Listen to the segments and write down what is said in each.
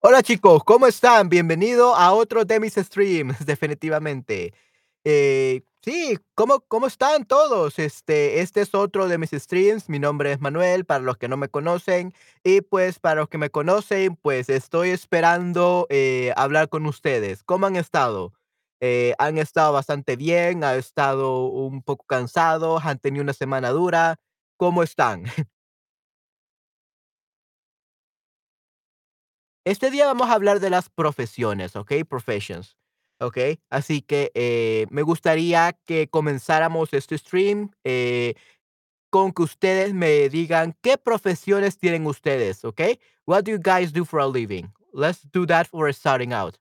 Hola chicos, ¿cómo están? Bienvenido a otro de mis streams, definitivamente. Eh, sí, ¿cómo, cómo están todos? Este, este es otro de mis streams. Mi nombre es Manuel, para los que no me conocen. Y pues para los que me conocen, pues estoy esperando eh, hablar con ustedes. ¿Cómo han estado? Eh, han estado bastante bien, han estado un poco cansados, han tenido una semana dura. ¿Cómo están? Este día vamos a hablar de las profesiones, ¿ok? Professions, ¿ok? Así que eh, me gustaría que comenzáramos este stream eh, con que ustedes me digan qué profesiones tienen ustedes, ¿ok? What do you guys do for a living? Let's do that for starting out,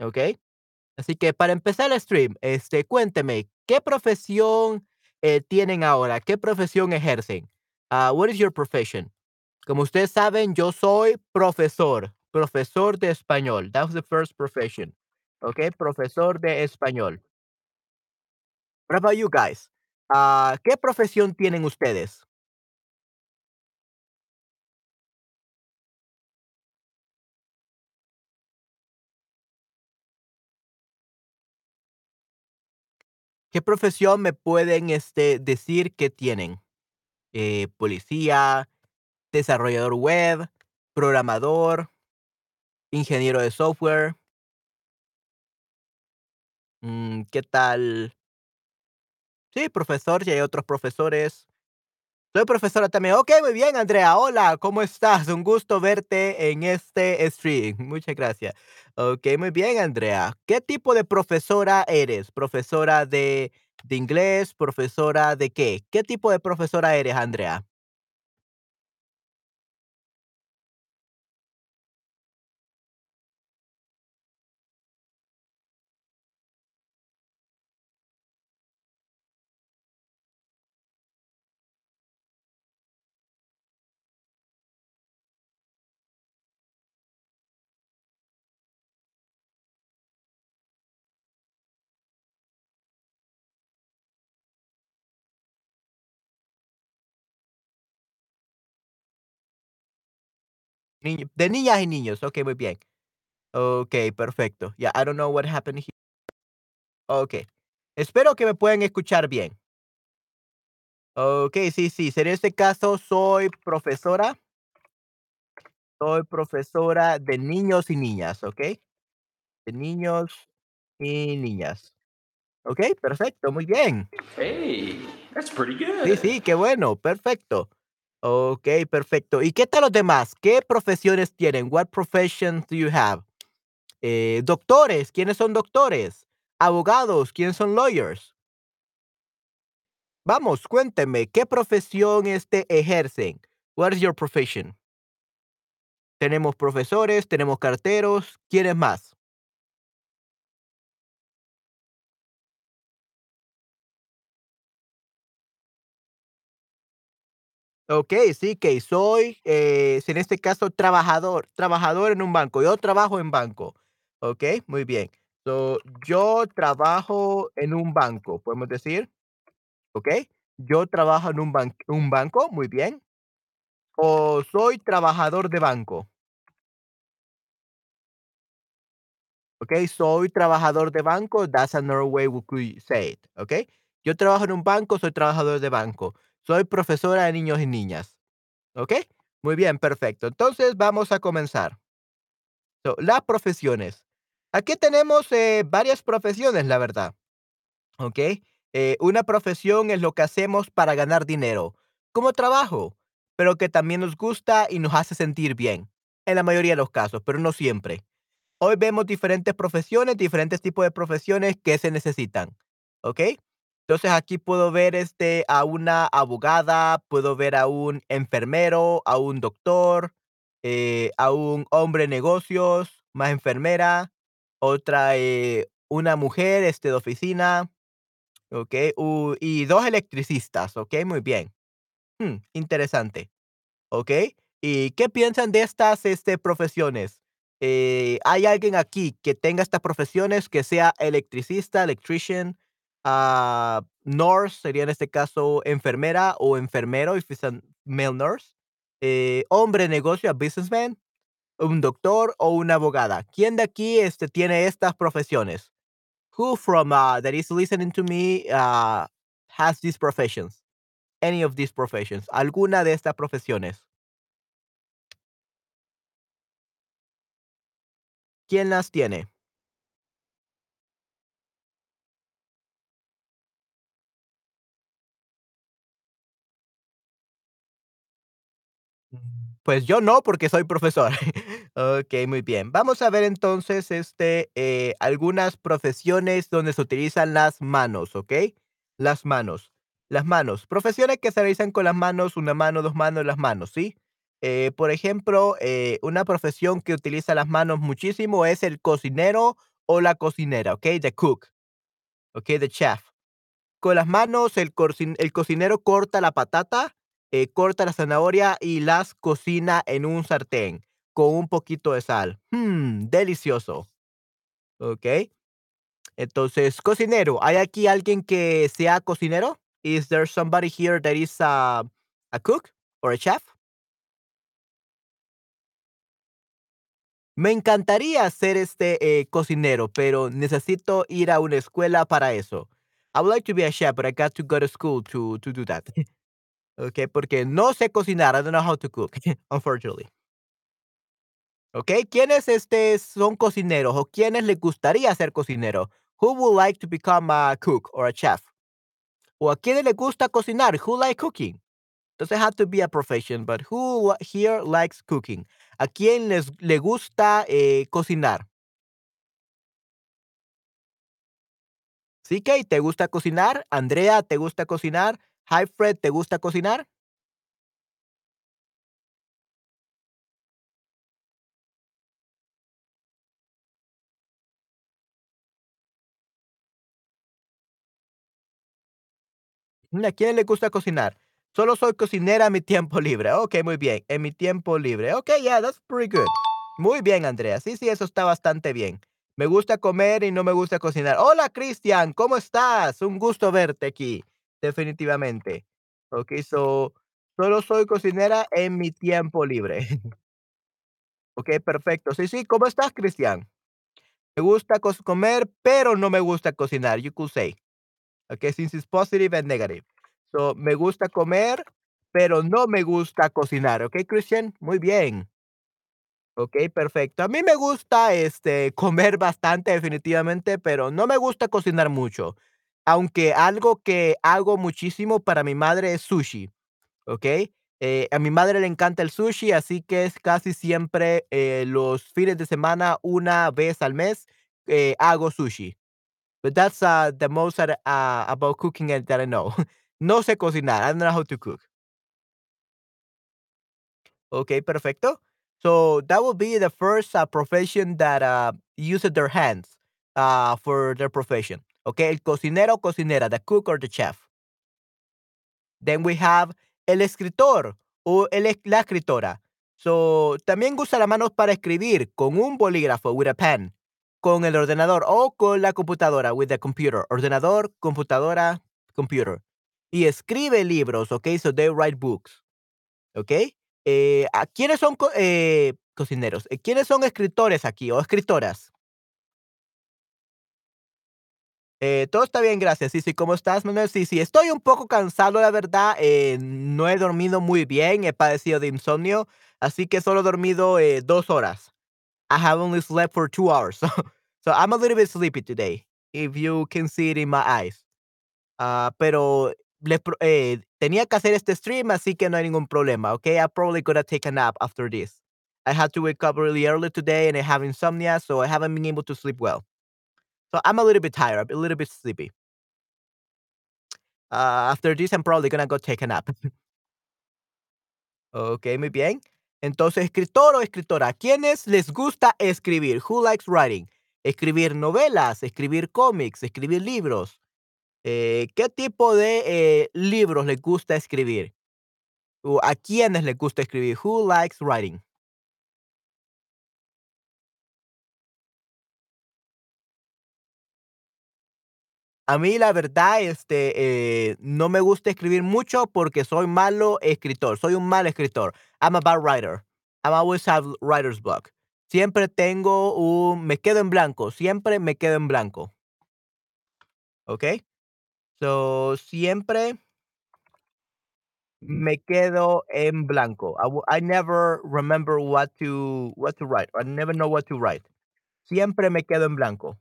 ¿ok? Así que para empezar el stream, este, cuénteme, ¿qué profesión eh, tienen ahora? ¿Qué profesión ejercen? Ah, what is your profession? Como ustedes saben, yo soy profesor, profesor de español. That was the first profession. Okay, profesor de español. What about you guys? Ah, ¿qué profesión tienen ustedes? ¿Qué profesión me pueden este, decir que tienen? Eh, policía, desarrollador web, programador, ingeniero de software. mm, ¿Qué tal? Sí, profesor, y hay otros profesores. Soy profesora también. Ok, muy bien, Andrea. Hola, ¿cómo estás? Un gusto verte en este stream. Muchas gracias. Ok, muy bien, Andrea. ¿Qué tipo de profesora eres? ¿Profesora de inglés? ¿Profesora de qué? ¿Qué tipo de profesora eres, Andrea? Niño- de niñas y niños. Ok, muy bien. Ok, perfecto. Yeah, I don't know what happened here. Ok. Espero que me puedan escuchar bien. Ok, sí, sí. En este caso, soy profesora. Soy profesora de niños y niñas, ¿ok? De niños y niñas. Okey, perfecto, muy bien. Hey, that's pretty Sí, good. sí, qué bueno, perfecto. Okey, perfecto. ¿Y qué tal los demás? ¿Qué profesiones tienen? What professions do you have? Eh, doctores, ¿quiénes son doctores? Abogados, ¿quiénes son lawyers? Vamos, cuénteme, ¿qué profesión, este, ejercen? What is your profession? Tenemos profesores, tenemos carteros, ¿quiénes más? Okey, sí, que soy, eh, en este caso, trabajador trabajador en un banco. Yo trabajo en banco. Okey, muy bien. So, yo trabajo en un banco, podemos decir, ¿okey? Yo trabajo en un ban un banco, muy bien. O soy trabajador de banco, ¿okey? Soy trabajador de banco, that's another way we could say it, ¿okey? Yo trabajo en un banco, soy trabajador de banco. Soy profesora de niños y niñas, ¿okey? Muy bien, perfecto. Entonces, vamos a comenzar. So, las profesiones. Aquí tenemos eh, varias profesiones, la verdad. ¿Ok? Eh, una profesión es lo que hacemos para ganar dinero, como trabajo, pero que también nos gusta y nos hace sentir bien, en la mayoría de los casos, pero no siempre. Hoy vemos diferentes profesiones, diferentes tipos de profesiones que se necesitan, ¿ok? Entonces aquí puedo ver este, a una abogada, puedo ver a un enfermero, a un doctor, eh, a un hombre negocios, más enfermera, otra, eh, una mujer este, de oficina, ¿ok? y dos electricistas, ¿ok? Muy bien. Hmm, interesante. ¿ok? ¿Y qué piensan de estas, este, profesiones? Eh, ¿hay alguien aquí que tenga estas profesiones, que sea electricista, electrician, ah, nurse, sería en este caso enfermera o enfermero, if it's a male nurse, eh, hombre negocio, a businessman, un doctor o una abogada. ¿Quién de aquí este, tiene estas profesiones? Who from uh, that is listening to me uh, has these professions? Any of these professions? ¿Alguna de estas profesiones? ¿Quién las tiene? Pues yo no, porque soy profesor. Okey, muy bien. Vamos a ver entonces, este, eh, algunas profesiones donde se utilizan las manos, ¿ok? Las manos. Las manos. Profesiones que se realizan con las manos, una mano, 2 manos, las manos, ¿sí? Eh, por ejemplo, eh, una profesión que utiliza las manos muchísimo es el cocinero o la cocinera, ¿ok? The cook, ¿ok? The chef. Con las manos, el cocinero corta la patata, eh, corta la zanahoria y las cocina en un sartén con un poquito de sal. Mm, delicioso, ¿okey? Entonces, cocinero, ¿hay aquí alguien que sea cocinero? Is there somebody here that is a a cook or a chef? Me encantaría ser, este, eh, cocinero, pero necesito ir a una escuela para eso. I would like to be a chef, but I got to go to school to to do that. Okey, porque no sé cocinar, I don't know how to cook, unfortunately. Okey, ¿quiénes, este, son cocineros o quiénes les gustaría ser cocinero? Who would like to become a cook or a chef? O a quiénes les gusta cocinar? Who like cooking? Doesn't have to be a profession, but who here likes cooking? ¿A quién les le gusta, eh, cocinar? CK, ¿te gusta cocinar? Andrea, ¿te gusta cocinar? Hi Fred, ¿te gusta cocinar? Mm, ¿A quién le gusta cocinar? Solo soy cocinera en mi tiempo libre. Okey, muy bien, en mi tiempo libre. Okey, yeah, that's pretty good. Muy bien, Andrea. Sí, sí, eso está bastante bien. Me gusta comer y no me gusta cocinar. Hola, Cristian, ¿cómo estás? Un gusto verte aquí, definitivamente. Okey, so, solo soy cocinera en mi tiempo libre. Okey, perfecto. Sí, sí, ¿cómo estás, Cristian? Me gusta comer, pero no me gusta cocinar, you could say. Okay, since it's positive and negative. So, me gusta comer, pero no me gusta cocinar, ¿ok, Christian? Muy bien. Okey, perfecto. A mí me gusta, este, comer bastante definitivamente, pero no me gusta cocinar mucho. Aunque algo que hago muchísimo para mi madre es sushi, ¿ok? Eh, a mi madre le encanta el sushi, así que es casi siempre, eh, los fines de semana, una vez al mes, eh, hago sushi. But that's, uh, the most uh, about cooking that I know. No sé cocinar, I don't know how to cook. Okay, perfecto. So that will be the first, uh, profession that, uh, uses their hands, uh, for their profession. Okay, el cocinero o cocinera, the cook or the chef. Then we have el escritor o la escritora. So, también usa las manos para escribir con un bolígrafo, with a pen, con el ordenador o con la computadora, with the computer. Ordenador, computadora, computer. Y escribe libros, okey, so they write books, okey. Eh, ¿a quiénes son eh, cocineros? Eh, ¿Quiénes son escritores aquí o escritoras? Eh, todo está bien, gracias. Sí, sí, ¿cómo estás, Manuel? Sí, sí, estoy un poco cansado, la verdad. Eh, no he dormido muy bien, he padecido de insomnio, así que solo he dormido eh, dos horas. I have only slept for two hours, so, I'm a little bit sleepy today, if you can see it in my eyes. Ah, pero le eh, tenía que hacer este stream, así que no hay ningún problema, okay? I'm probably gonna take a nap after this. I had to wake up really early today and I have insomnia, so I haven't been able to sleep well. So I'm a little bit tired, I'm a little bit sleepy. Ah, after this, I'm probably gonna go take a nap. Okey, muy bien. Entonces, escritor o escritora, ¿a quiénes les gusta escribir? Who likes writing? Escribir novelas, escribir cómics, escribir libros. Eh, ¿qué tipo de, eh, libros les gusta escribir? ¿a quiénes les gusta escribir? Who likes writing? A mí, la verdad, este, eh, no me gusta escribir mucho porque soy malo escritor, soy un mal escritor. I'm a bad writer. I always have writer's block. Siempre tengo un me quedo en blanco, siempre me quedo en blanco. ¿Okey? So, siempre me quedo en blanco. I I never remember what to what to write. I never know what to write. Siempre me quedo en blanco.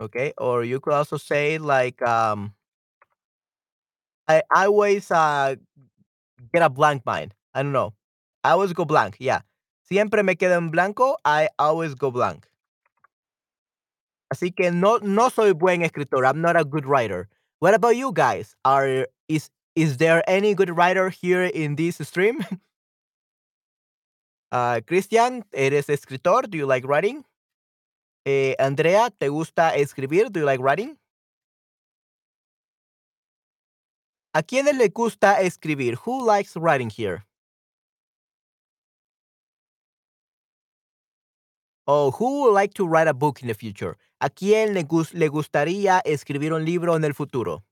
Okay? Or you could also say like, um I always, uh, get a blank mind. I don't know. I always go blank, yeah. Siempre me quedo en blanco. I always go blank. Así que no no soy buen escritor. I'm not a good writer. What about you guys? Are is is there any good writer here in this stream? Ah, Christian, ¿eres escritor? Do you like writing? Eh, Andrea, ¿te gusta escribir? Do you like writing? ¿A quiénes le gusta escribir? Who likes writing here? Oh, who would like to write a book in the future? ¿A quién le le gustaría escribir un libro en el futuro?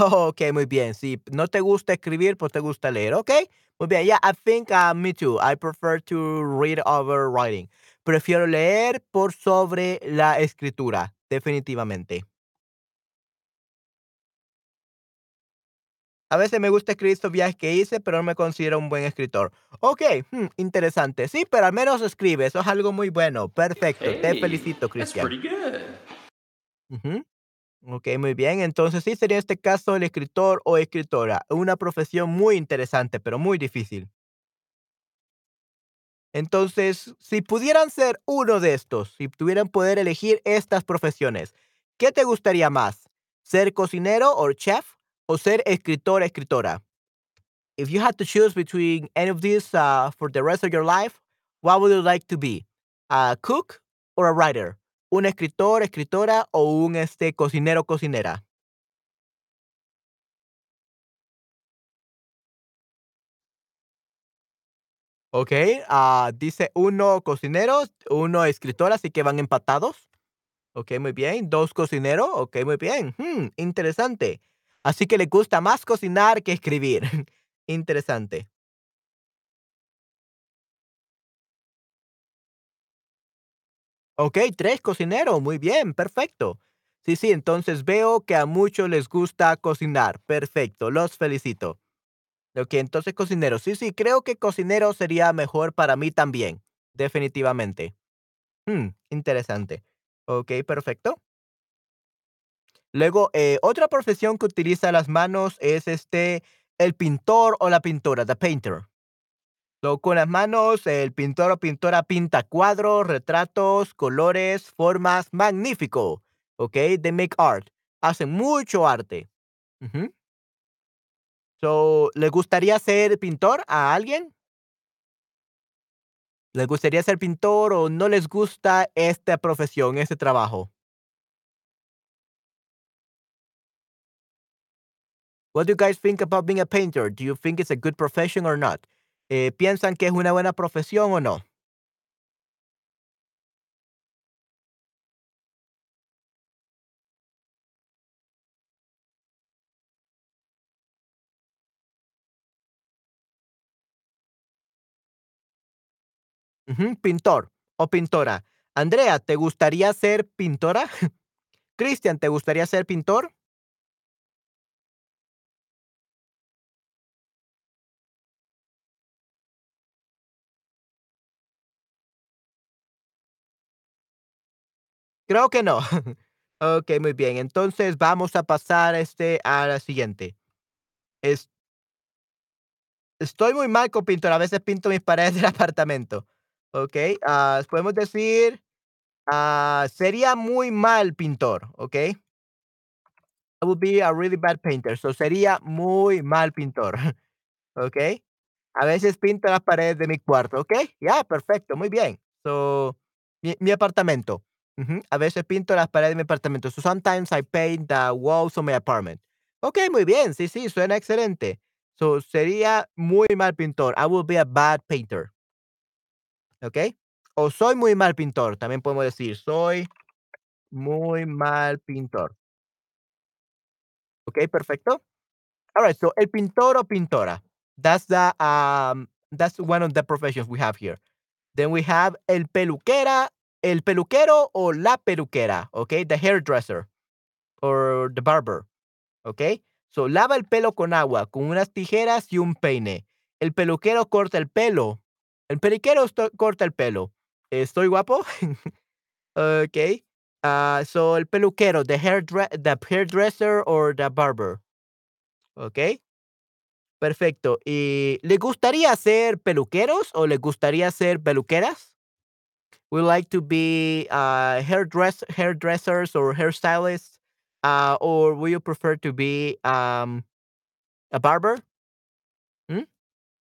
Oh, okey, muy bien. Si no te gusta escribir, pues te gusta leer. Okey, muy bien. Yeah, I think, uh, me too. I prefer to read over writing. Prefiero leer por sobre la escritura, definitivamente. A veces me gusta escribir estos viajes que hice, pero no me considero un buen escritor. Okey, mm, interesante. Sí, pero al menos escribe, eso es algo muy bueno. Perfecto, te felicito, that's Christian. pretty good. Okey, muy bien. Entonces, sí sería este caso el escritor o escritora, una profesión muy interesante, pero muy difícil. Entonces, si pudieran ser uno de estos, si tuvieran poder elegir estas profesiones, ¿qué te gustaría más? ¿Ser cocinero or chef o ser escritor, escritora? If you had to choose between any of these, uh, for the rest of your life, what would you like to be? ¿A cook or a writer? ¿Un escritor, escritora o un, este, cocinero, cocinera? Okey, ah, dice 1 cocinero, 1 escritor, así que van empatados. Okey, muy bien. 2 cocinero, okey, muy bien. Mm, interesante. Así que le gusta más cocinar que escribir. Interesante. Okey, 3 cocinero, muy bien, perfecto. Sí, sí, entonces veo que a muchos les gusta cocinar. Perfecto, los felicito. Okey, entonces cocinero. Sí, sí, creo que cocinero sería mejor para mí también, definitivamente. Mm, interesante. Okey, perfecto. Luego, eh, otra profesión que utiliza las manos es, este, el pintor o la pintora, the painter. Con las manos, el pintor o pintora pinta cuadros, retratos, colores, formas, magnífico, ¿okey? They make art, hacen mucho arte. So, ¿le gustaría ser pintor a alguien? ¿Les gustaría ser pintor o no les gusta esta profesión, este trabajo? What do you guys think about being a painter? Do you think it's a good profession or not? Eh, ¿piensan que es una buena profesión o no? Pintor o pintora. Andrea, ¿te gustaría ser pintora? Cristian, ¿te gustaría ser pintor? Creo que no. Okey, muy bien. Entonces, vamos a pasar, este, a la siguiente. Es estoy muy mal con pintura, a veces pinto mis paredes del apartamento. Okey, ah, podemos decir, ah, sería muy mal pintor, ¿okey? I would be a really bad painter. So, sería muy mal pintor, ¿okey? A veces pinto las paredes de mi cuarto, ¿okey? Ya, perfecto, muy bien. So, mi mi apartamento. Ujú, a veces pinto las paredes de mi apartamento. So, sometimes I paint the walls of my apartment. Okey, muy bien. Sí, sí, suena excelente. So, sería muy mal pintor. I will be a bad painter. ¿Okey? O soy muy mal pintor, también podemos decir, soy muy mal pintor. Okey, perfecto. Alright, so el pintor o pintora. That's the, um, that's one of the professions we have here. Then we have el peluquera, el peluquero o la peluquera, okey, the hairdresser or the barber, okey. So, lava el pelo con agua, con unas tijeras y un peine. El peluquero corta el pelo. El peluquero corta el pelo. ¿Estoy guapo? Okey. Ah, so, el peluquero, the hairdre the hairdresser or the barber. Okey. Perfecto. ¿Y le gustaría ser peluqueros o le gustaría ser peluqueras? We like to be, uh, hairdress hairdressers or hairstylists, uh, or would you prefer to be, um, a barber? ¿Mm?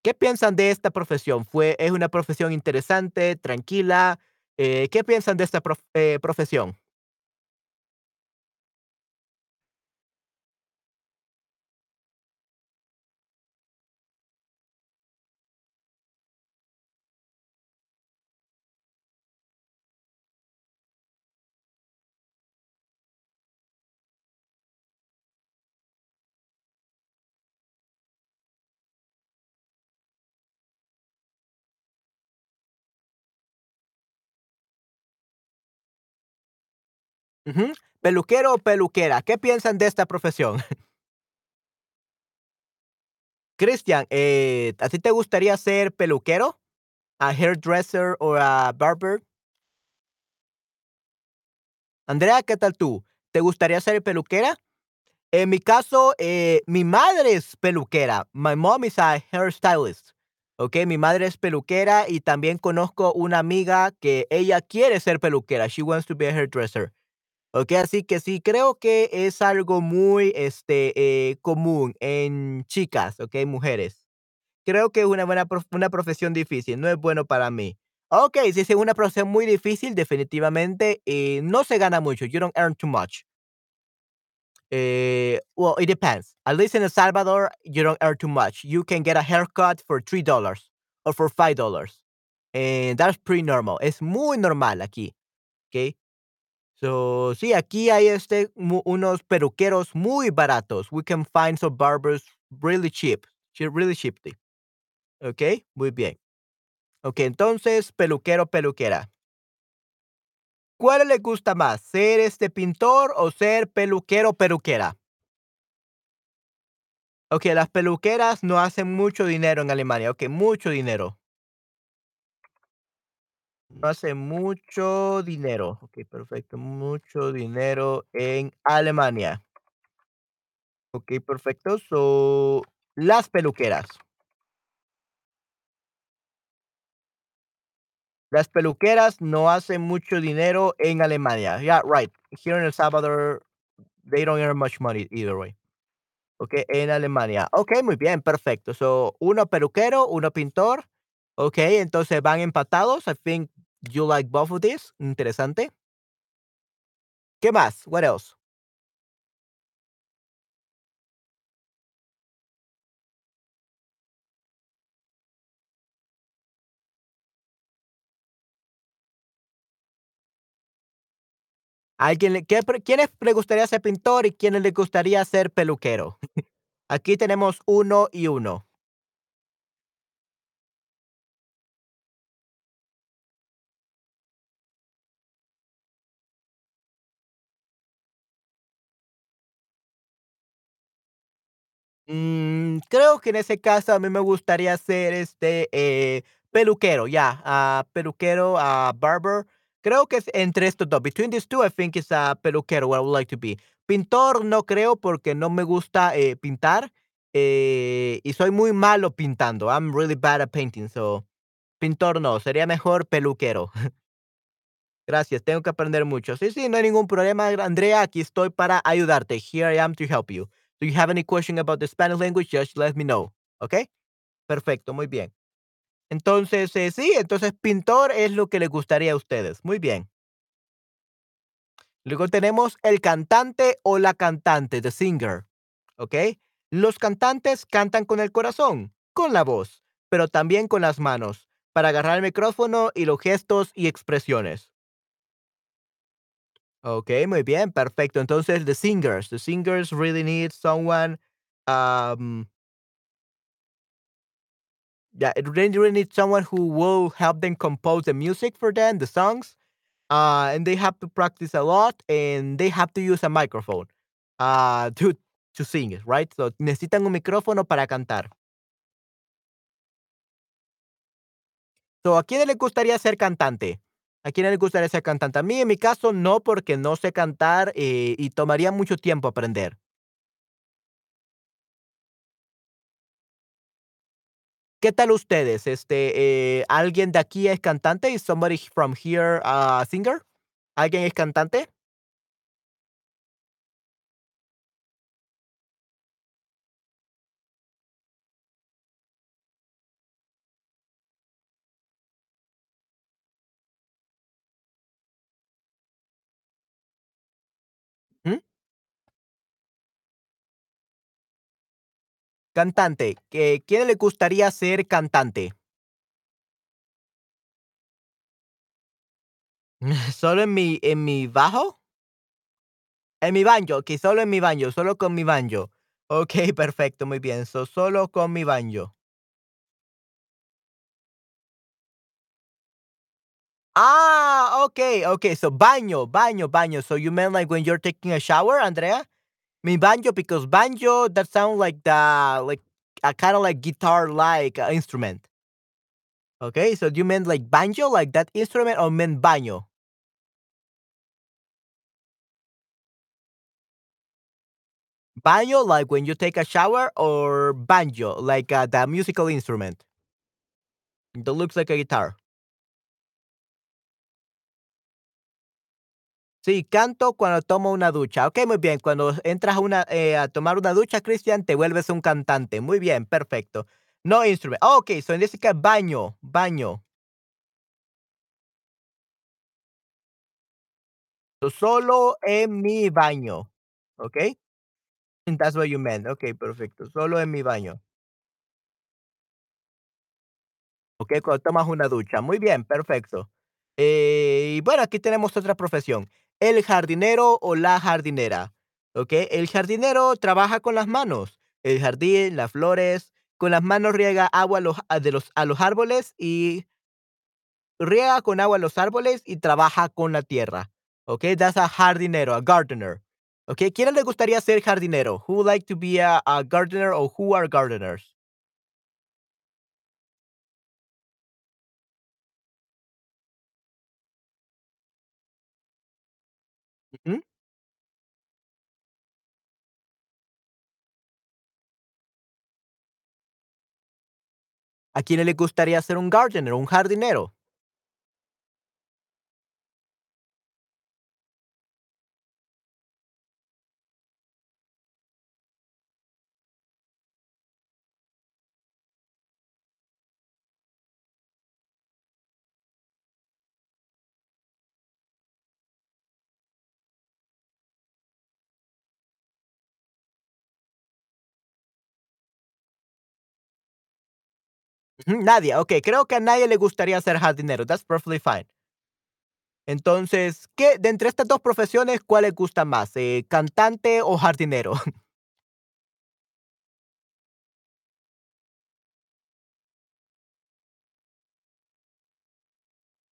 ¿Qué piensan de esta profesión? ¿Fue es una profesión interesante, tranquila? Eh, ¿qué piensan de esta prof eh, profesión? Peluquero o peluquera, ¿qué piensan de esta profesión? Cristian, eh, ¿a ti te gustaría ser peluquero? ¿A hairdresser o a barber? Andrea, ¿qué tal tú? ¿Te gustaría ser peluquera? En mi caso, eh, mi madre es peluquera. My mom is a hairstylist. Okey, mi madre es peluquera y también conozco una amiga que ella quiere ser peluquera. She wants to be a hairdresser. Okey, así que sí, creo que es algo muy, este, eh, común en chicas, okey, mujeres. Creo que es una buena prof una profesión difícil, no es bueno para mí. Okey, si es una profesión muy difícil, definitivamente, eh, no se gana mucho. You don't earn too much. Eh, well, it depends. At least in El Salvador, you don't earn too much. You can get a haircut for three dollars or for five dollars and that's pretty normal. Es muy normal aquí, ¿okey? So, sí, aquí hay, este, unos peluqueros muy baratos. We can find some barbers really cheap, che really cheaply. Okey, muy bien. Okey, entonces, peluquero, peluquera. ¿Cuál le gusta más, ser, este, pintor o ser peluquero, peluquera? Okey, las peluqueras no hacen mucho dinero en Alemania. Okey, mucho dinero. No hace mucho dinero. Okey, perfecto. Mucho dinero en Alemania. Okey, perfecto. So, las peluqueras. Las peluqueras no hacen mucho dinero en Alemania. Yeah, right. Here in El Salvador, they don't earn much money either way. Okey, en Alemania. Okey, muy bien, perfecto. So, uno peluquero, uno pintor. Okey, entonces van empatados. I think you like both of these. Interesante. ¿Qué más? What else? ¿Alguien le qué quiénes le gustaría ser pintor y quiénes les gustaría ser peluquero? Aquí tenemos 1 y 1. Mm, creo que en ese caso a mí me gustaría ser, este, eh, peluquero, ya, ah, peluquero, ah, barber. Creo que es entre estos 2. Between these 2, I think it's, ah, peluquero, what I would like to be. Pintor no creo, porque no me gusta, eh, pintar, eh, y soy muy malo pintando. I'm really bad at painting, so, pintor no, sería mejor peluquero. Gracias, tengo que aprender mucho. Sí, sí, no hay ningún problema, Andrea, aquí estoy para ayudarte. Here I am to help you. Do you have any question about the Spanish language? Just let me know, ¿okey? Perfecto, muy bien. Entonces, eh, sí, entonces pintor es lo que les gustaría a ustedes. Muy bien. Luego tenemos el cantante o la cantante, the singer, ¿okey? Los cantantes cantan con el corazón, con la voz, pero también con las manos, para agarrar el micrófono y los gestos y expresiones. Okey, muy bien, perfecto. Entonces, the singers, the singers really need someone, um yeah, really need someone who will help them compose the music for them, the songs, uh, and they have to practice a lot, and they have to use a microphone, uh, to to sing it, right? So, necesitan un micrófono para cantar. So, ¿a quiénes les gustaría ser cantante? ¿A quiénes les gustaría ser cantante? A mí, en mi caso, no, porque no sé cantar, eh, y tomaría mucho tiempo aprender. ¿Qué tal ustedes? Este, eh, ¿alguien de aquí es cantante? Is somebody from here a singer? ¿Alguien es cantante? Cantante, ¿que quién le gustaría ser cantante? ¿Solo en mi en mi bajo? En mi banjo, okey, solo en mi banjo, solo con mi banjo. Okey, perfecto, muy bien. So, solo con mi banjo. Ah, okey, okey. So, baño, baño, baño. So, you meant like when you're taking a shower, Andrea? Mi banjo, because banjo, that sounds like the like a kinda like guitar-like uh, instrument. Okay, so do you meant like banjo, like that instrument, or meant baño? Baño, like when you take a shower, or banjo, like uh, the musical instrument that looks like a guitar? Sí, canto cuando tomo una ducha. Okey, muy bien. Cuando entras a eh, tomar una ducha, Christian, te vuelves un cantante. Muy bien, perfecto. No instrument. Okey, so in this case, baño, baño. So, solo en mi baño, ¿okey? That's what you meant. Okey, perfecto. Solo en mi baño. Okey, cuando tomas una ducha. Muy bien, perfecto. Eh, y bueno, aquí tenemos otra profesión, el jardinero o la jardinera, ¿okey? El jardinero trabaja con las manos, el jardín, las flores, con las manos riega agua a los de los árboles y riega con agua los árboles y trabaja con la tierra, ¿okey? That's a jardinero, a gardener, ¿okey? ¿Quiénes les gustaría ser jardinero? Who would like to be a gardener or who are gardeners? ¿A quiénes les gustaría ser un gardener, un jardinero? Nadie, okey, creo que a nadie le gustaría ser jardinero, that's perfectly fine. Entonces, ¿qué de entre estas 2 profesiones, cuál les gusta más, eh, cantante o jardinero?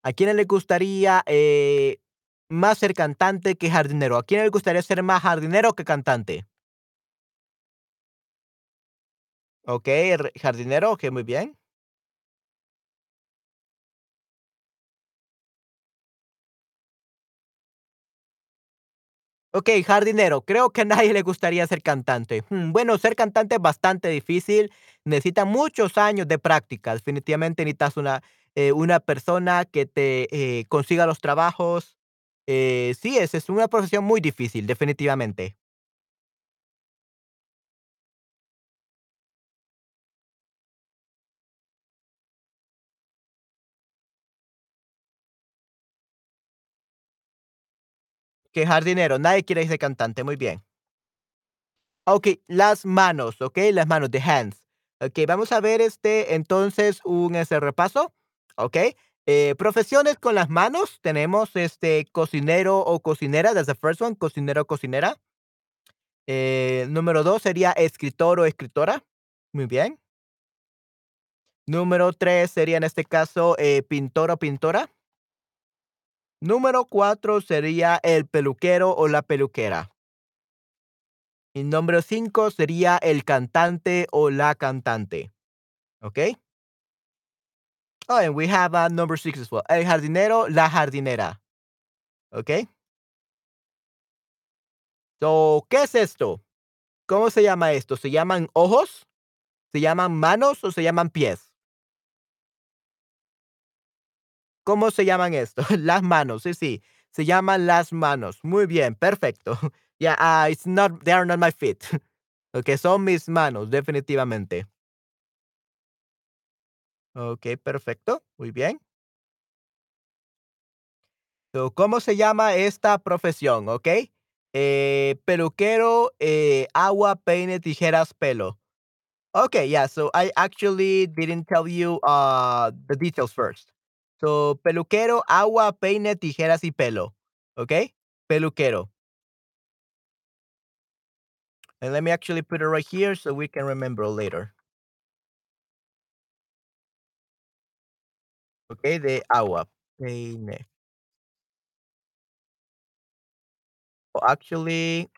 ¿A quiénes les gustaría, eh, más ser cantante que jardinero? ¿A quién le gustaría ser más jardinero que cantante? R jardinero, okey, muy bien. Okey, jardinero, creo que a nadie le gustaría ser cantante. Mm, bueno, ser cantante es bastante difícil, necesita muchos años de práctica. Definitivamente necesitas una, eh, una persona que te, eh, consiga los trabajos. Eh, sí, es es una profesión muy difícil, definitivamente. Que jardinero, nadie quiere ser cantante, muy bien. Okey, las manos, okey, las manos, the hands. Okey, vamos a ver, este, entonces, un, este, repaso, okey. Eh, profesiones con las manos, tenemos, este, cocinero o cocinera, that's the first one, cocinero o cocinera. Eh, número 2 sería escritor o escritora. Muy bien. Número 3 sería, en este caso, eh, pintor o pintora. Número 4 sería el peluquero o la peluquera. Y número 5 sería el cantante o la cantante, ¿okey? Oh, and we have, uh, number 6 as well, el jardinero, la jardinera, ¿okey? So, ¿qué es esto? ¿Cómo se llama esto? ¿Se llaman ojos? ¿Se llaman manos o se llaman pies? ¿Cómo se llaman esto? Las manos, sí, sí, se llaman las manos. Muy bien, perfecto. Yeah, ah, it's not they are not my feet. Okey, son mis manos, definitivamente. Okey, perfecto, muy bien. So, ¿cómo se llama esta profesión? Okey, eh, peluquero, eh, agua, peine, tijeras, pelo. Okay, yeah, so I actually didn't tell you, uh, the details first. So, peluquero, agua, peine, tijeras y pelo, Okay? Peluquero. And let me actually put it right here so we can remember later. Okay, de agua, peine. Well, actually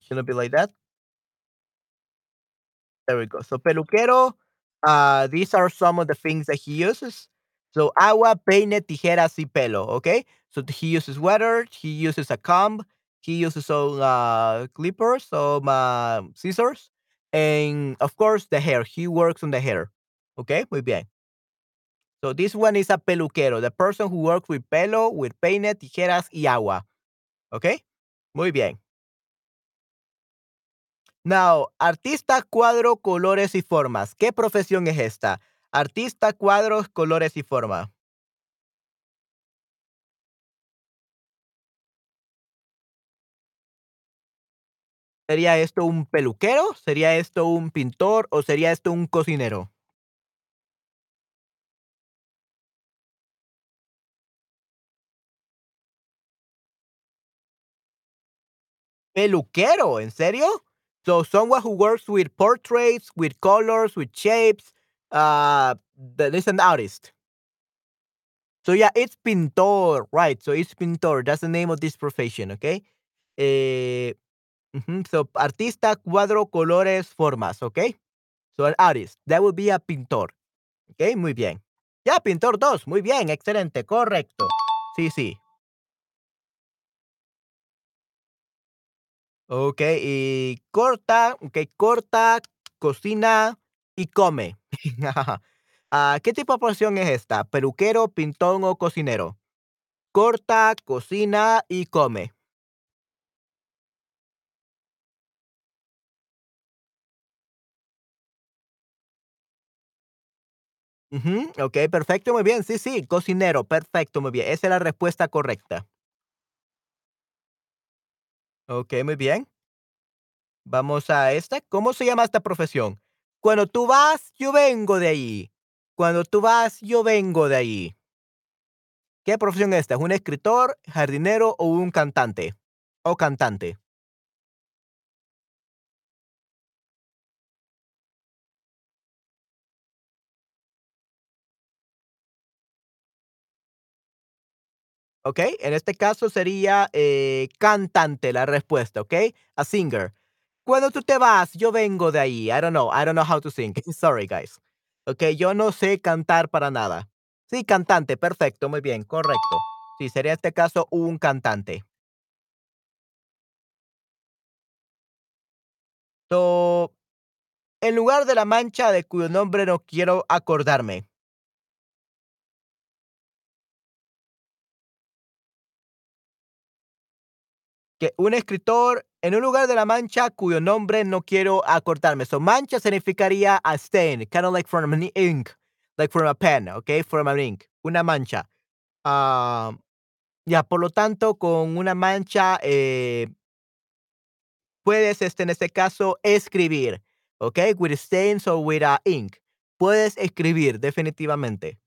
shouldn't be like that. There we go. So, peluquero, uh, these are some of the things that he uses. So, agua, peine, tijeras y pelo, Okay. So, he uses water, he uses a comb, he uses some, uh, clippers, some, uh, scissors, and of course, the hair. He works on the hair, Okay. Muy bien. So, this one is a peluquero, the person who works with pelo, with peine, tijeras y agua, Okay. Muy bien. Now, artista, cuadro, colores y formas, ¿qué profesión es esta? Artista, cuadros, colores y forma. ¿Sería esto un peluquero? ¿Sería esto un pintor o sería esto un cocinero? ¿Peluquero? ¿En serio? So, someone who works with portraits, with colors, with shapes, uh, is an artist. So, yeah, it's pintor, right, so it's pintor, that's the name of this profession, ¿okey? Eh, ujú, so, artista, cuadro, colores, formas, okay? So, an artist, that would be a pintor, okay? Muy bien. Ya, pintor 2, muy bien, excelente, correcto. Sí, sí. Okey, y corta, okey, corta, cocina y come. Ah, ¿qué tipo de profesión es esta? ¿Peluquero, pintor o cocinero? Corta, cocina y come. Okey, perfecto, muy bien, sí, sí, cocinero, perfecto, muy bien, esa es la respuesta correcta. Okey, muy bien. Vamos a esta, ¿cómo se llama esta profesión? Cuando tú vas, yo vengo de ahí. Cuando tú vas, yo vengo de ahí. ¿Qué profesión es esta? ¿Es un escritor, jardinero o un cantante? O cantante. Okey, en este caso sería, eh, cantante la respuesta, ¿okey? A singer. Cuando tú te vas, yo vengo de ahí. I don't know, I don't know how to sing. Sorry, guys. Okey, yo no sé cantar para nada. Sí, cantante, perfecto, muy bien, correcto. Sí, sería este caso un cantante. So, en lugar de la mancha de cuyo nombre no quiero acordarme. Que un escritor en un lugar de la mancha cuyo nombre no quiero acordarme. So, mancha significaría a stain, kind of like from an ink, like from a pen, okey, from an ink, una mancha. Ah, ya, por lo tanto, con una mancha, eh puedes, este, en este caso, escribir, ¿okey? With stains or with, ah, ink. Puedes escribir, definitivamente.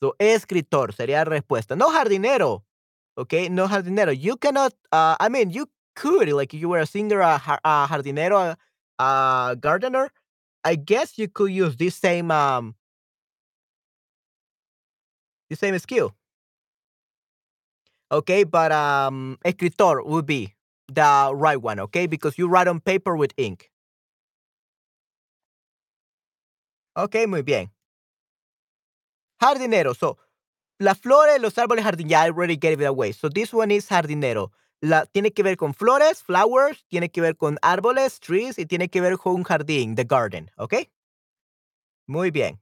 So, escritor sería la respuesta. No jardinero, ¿okey? No jardinero. You cannot, uh, I mean, you could, like, you were a singer, a a jardinero, a gardener. I guess you could use this same, um the same skill. Okay, but, um, escritor would be the right one, okay? Because you write on paper with ink. okay muy bien. Jardinero. So, las flores, los árboles, jardín, ya I already gave it away. So, this one is jardinero. Tiene que ver con flores, flowers, tiene que ver con árboles, trees, y tiene que ver con un jardín, the garden, ¿okey? Muy bien.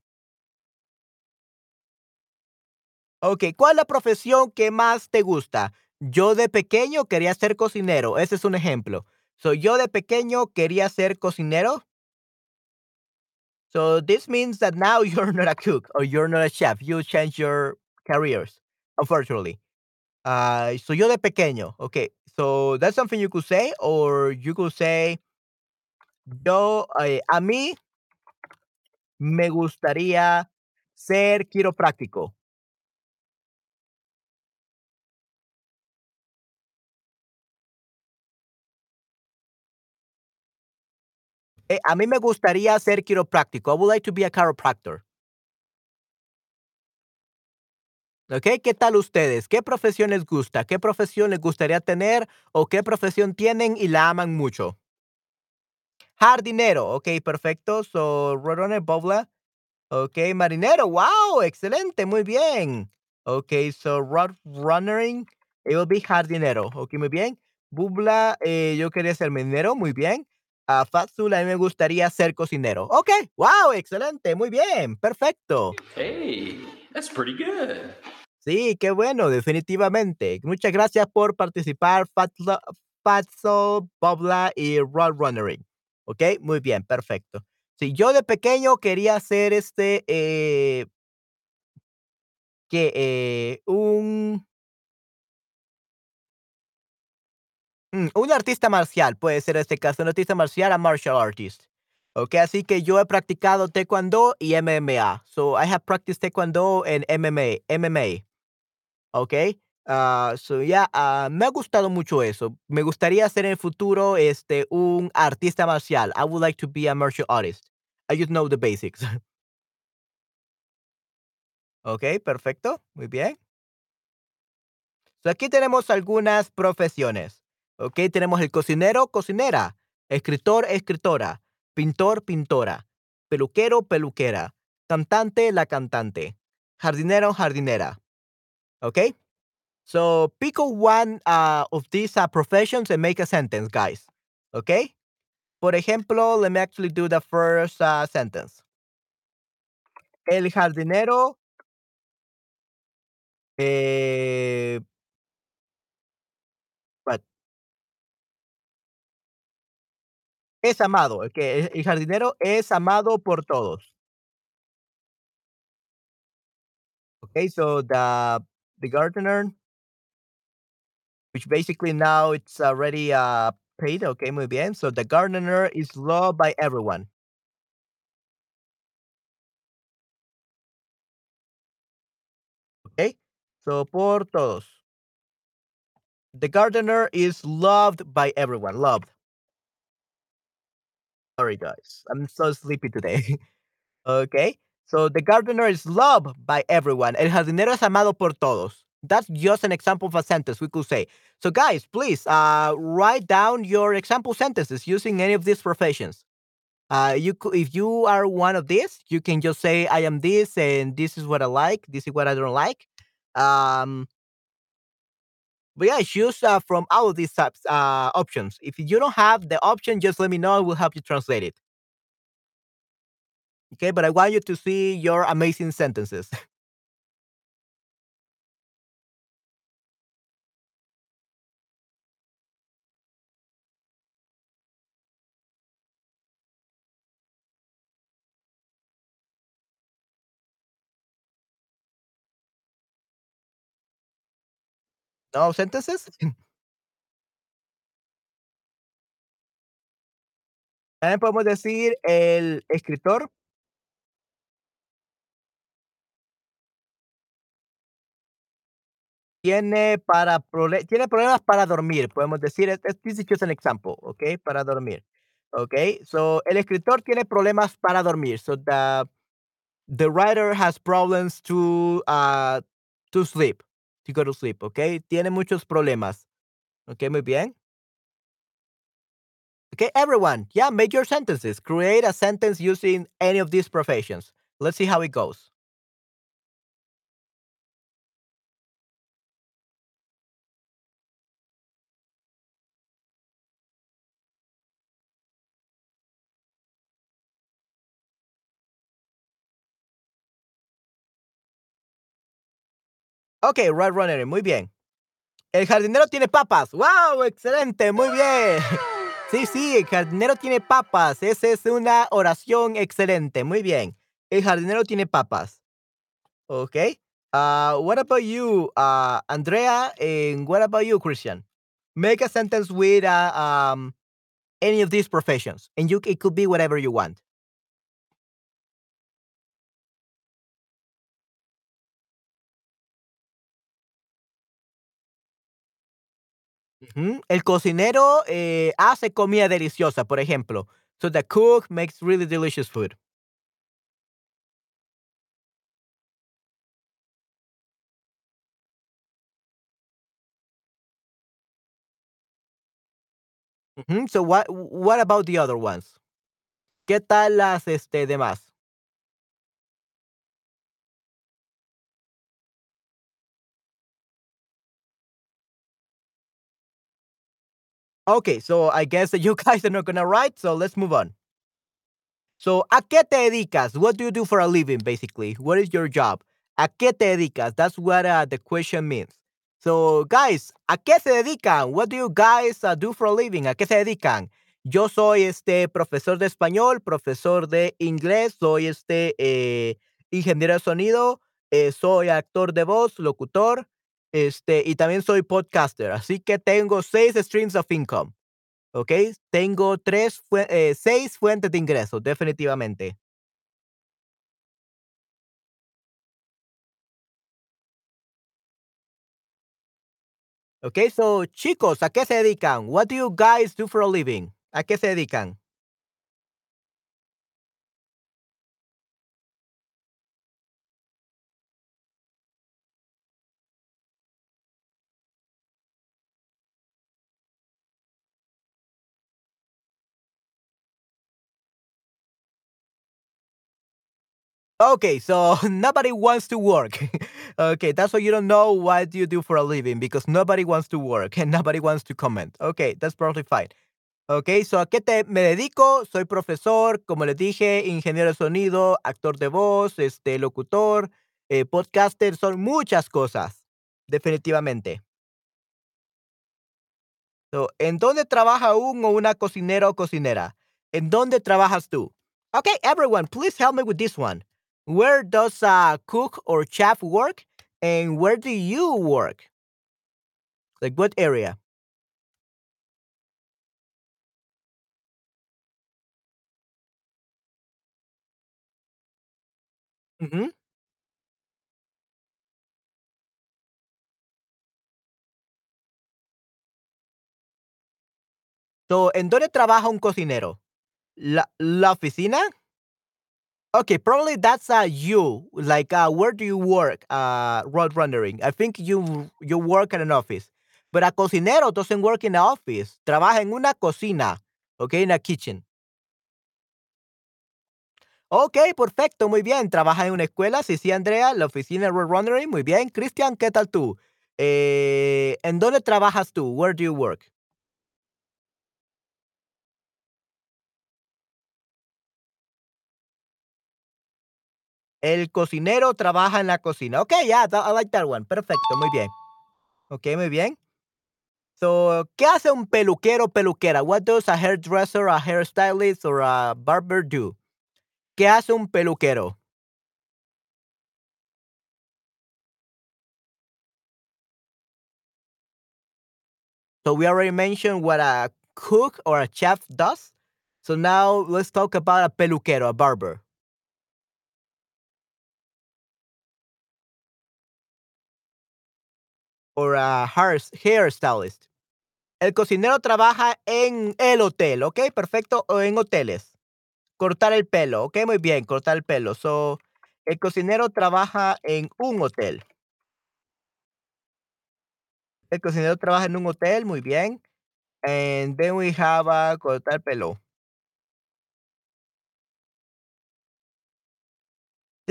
Okey, ¿cuál es la profesión que más te gusta? Yo de pequeño quería ser cocinero, ese es un ejemplo. So, yo de pequeño quería ser cocinero. So, this means that now you're not a cook or you're not a chef, you changed your careers, unfortunately. Ah, so, yo de pequeño, Okay, So, that's something you could say, or you could say yo, eh, a mí me gustaría ser quiropráctico. Eh, a mí me gustaría ser quiropráctico. I would like to be a chiropractor. Okey, ¿qué tal ustedes? ¿Qué profesión les gusta? ¿Qué profesión les gustaría tener o qué profesión tienen y la aman mucho? Jardinero, okey, perfecto. So, roadrunner, Bobla. Okey, marinero, ¡guau!, excelente, muy bien. Okey, so, roadrunnering, it will be jardinero. Okey, muy bien. Bubla, eh, yo quería ser minero, muy bien. Ah, Fatsul, a mí me gustaría ser cocinero. Okey, ¡guau!, excelente, muy bien, perfecto. Hey, that's pretty good. Sí, qué bueno, definitivamente. Muchas gracias por participar, Fatla Fatso, Bobla y roadrunnering. Okey, muy bien, perfecto. Sí, yo de pequeño quería ser, este, eh que, eh, un mm, un artista marcial, puede ser este caso, un artista marcial, a martial artist. Okey, así que yo he practicado taekwondo y MMA. So, I have practiced taekwondo and MMA MMA. Okey, ah, so, yeah, ah, me ha gustado mucho eso. Me gustaría ser en el futuro, este, un artista marcial. I would like to be a martial artist. I just know the basics. Okey, perfecto, muy bien. So, aquí tenemos algunas profesiones, okey, tenemos el cocinero, cocinera, escritor, escritora, pintor, pintora, peluquero, peluquera, cantante, la cantante, jardinero, jardinera. Okey? So, pick one, ah, of these, ah, professions and make a sentence, guys, okey? Por ejemplo, let me actually do the first, ah, sentence. El jardinero eh What? Es amado, que el jardinero es amado por todos. Okey, so the the gardener which basically now it's already, uh, paid, Okay, muy bien. So, the gardener is loved by everyone. Okay, so por todos. The gardener is loved by everyone, loved. Sorry, guys, I'm so sleepy today. Okey, so the gardener is loved by everyone. El jardinero es amado por todos. That's just an example of a sentence we could say. So, guys, please, uh, write down your example sentences using any of these professions. Uh, you cou if you are one of these, you can just say, "I am this, and this is what I like, this is what I don't like." Um but yeah, choose, uh, from all of these types, uh, options. If you don't have the option, just let me know, I will help you translate it. Okay, but I want you to see your amazing sentences. ¿No sentences? También podemos decir el escritor. Tiene para tiene problemas para dormir, podemos decir, es this is just an example, ¿okey? Para dormir, ¿okey? So, el escritor tiene problemas para dormir. So, the the writer has problems to, ah, to sleep, to go to sleep, ¿okey? Tiene muchos problemas. Okey, muy bien. Okay, everyone, yeah, make your sentences. Create a sentence using any of these professions. Let's see how it goes. Okay, right runner, muy bien. El jardinero tiene papas. ¡Wow! Excelente, muy bien. Sí, sí, el jardinero tiene papas. Esa es una oración excelente. Muy bien. El jardinero tiene papas. Okay. Uh, what about you, uh, Andrea? And what about you, Christian? Make a sentence with uh, um, any of these professions, and you it could be whatever you want. El cocinero eh, hace comida deliciosa, por ejemplo. So the cook makes really delicious food. So what what about the other ones? ¿Qué tal las este demás? Okay, so I guess that you guys are not gonna write, so let's move on. So, ¿a qué te dedicas? What do you do for a living, basically? What is your job? ¿A qué te dedicas? That's what uh, the question means. So, guys, ¿a qué se dedican? What do you guys uh, do for a living? ¿A qué se dedican? Yo soy este profesor de español, profesor de inglés, soy este eh, ingeniero de sonido, eh, soy actor de voz, locutor, este, y también soy podcaster. Así que tengo seis streams of income. ¿ok? Tengo tres fue eh, 6 fuentes de ingresos, definitivamente. ¿Ok? So, chicos, ¿a qué se dedican? What do you guys do for a living? ¿A qué se dedican? Okay, so nobody wants to work. okay, that's why you don't know what you do for a living because nobody wants to work and nobody wants to comment. Okay, that's perfectly fine. Okay, so ¿a qué te me dedico? Soy profesor, como les dije, ingeniero de sonido, actor de voz, este, locutor, eh, podcaster, son muchas cosas, definitivamente. So, ¿en dónde trabaja un o una cocinera o cocinera? ¿En dónde trabajas tú? Okay, everyone, please help me with this one. Where does a cook or chef work? And where do you work? Like what area? Ujú. So, ¿en dónde trabaja un cocinero? ¿La, la oficina? Okay, probably that's uh you. Like uh where do you work? Uh road rendering. I think you you work at an office. But a cocinero doesn't work in an office. Trabaja en una cocina. Okay, in a kitchen. Okay, perfecto, muy bien. Trabaja en una escuela, sí, sí, Andrea, la oficina road rendering, muy bien. Cristian, ¿qué tal tú? Eh, ¿en dónde trabajas tú? Where do you work? El cocinero trabaja en la cocina. Okay, yeah, tha- I like that one. Perfecto, muy bien. Okay, muy bien. So, ¿qué hace un peluquero peluquera? What does a hairdresser, a hairstylist, or a barber do? ¿Qué hace un peluquero? So we already mentioned what a cook or a chef does. So now let's talk about a peluquero, a barber. Or a hair hairstylist. El cocinero trabaja en el hotel, ¿ok? Perfecto, o en hoteles. Cortar el pelo, ¿ok? Muy bien, cortar el pelo. So, el cocinero trabaja en un hotel. El cocinero trabaja en un hotel, muy bien. And then we have a cortar pelo.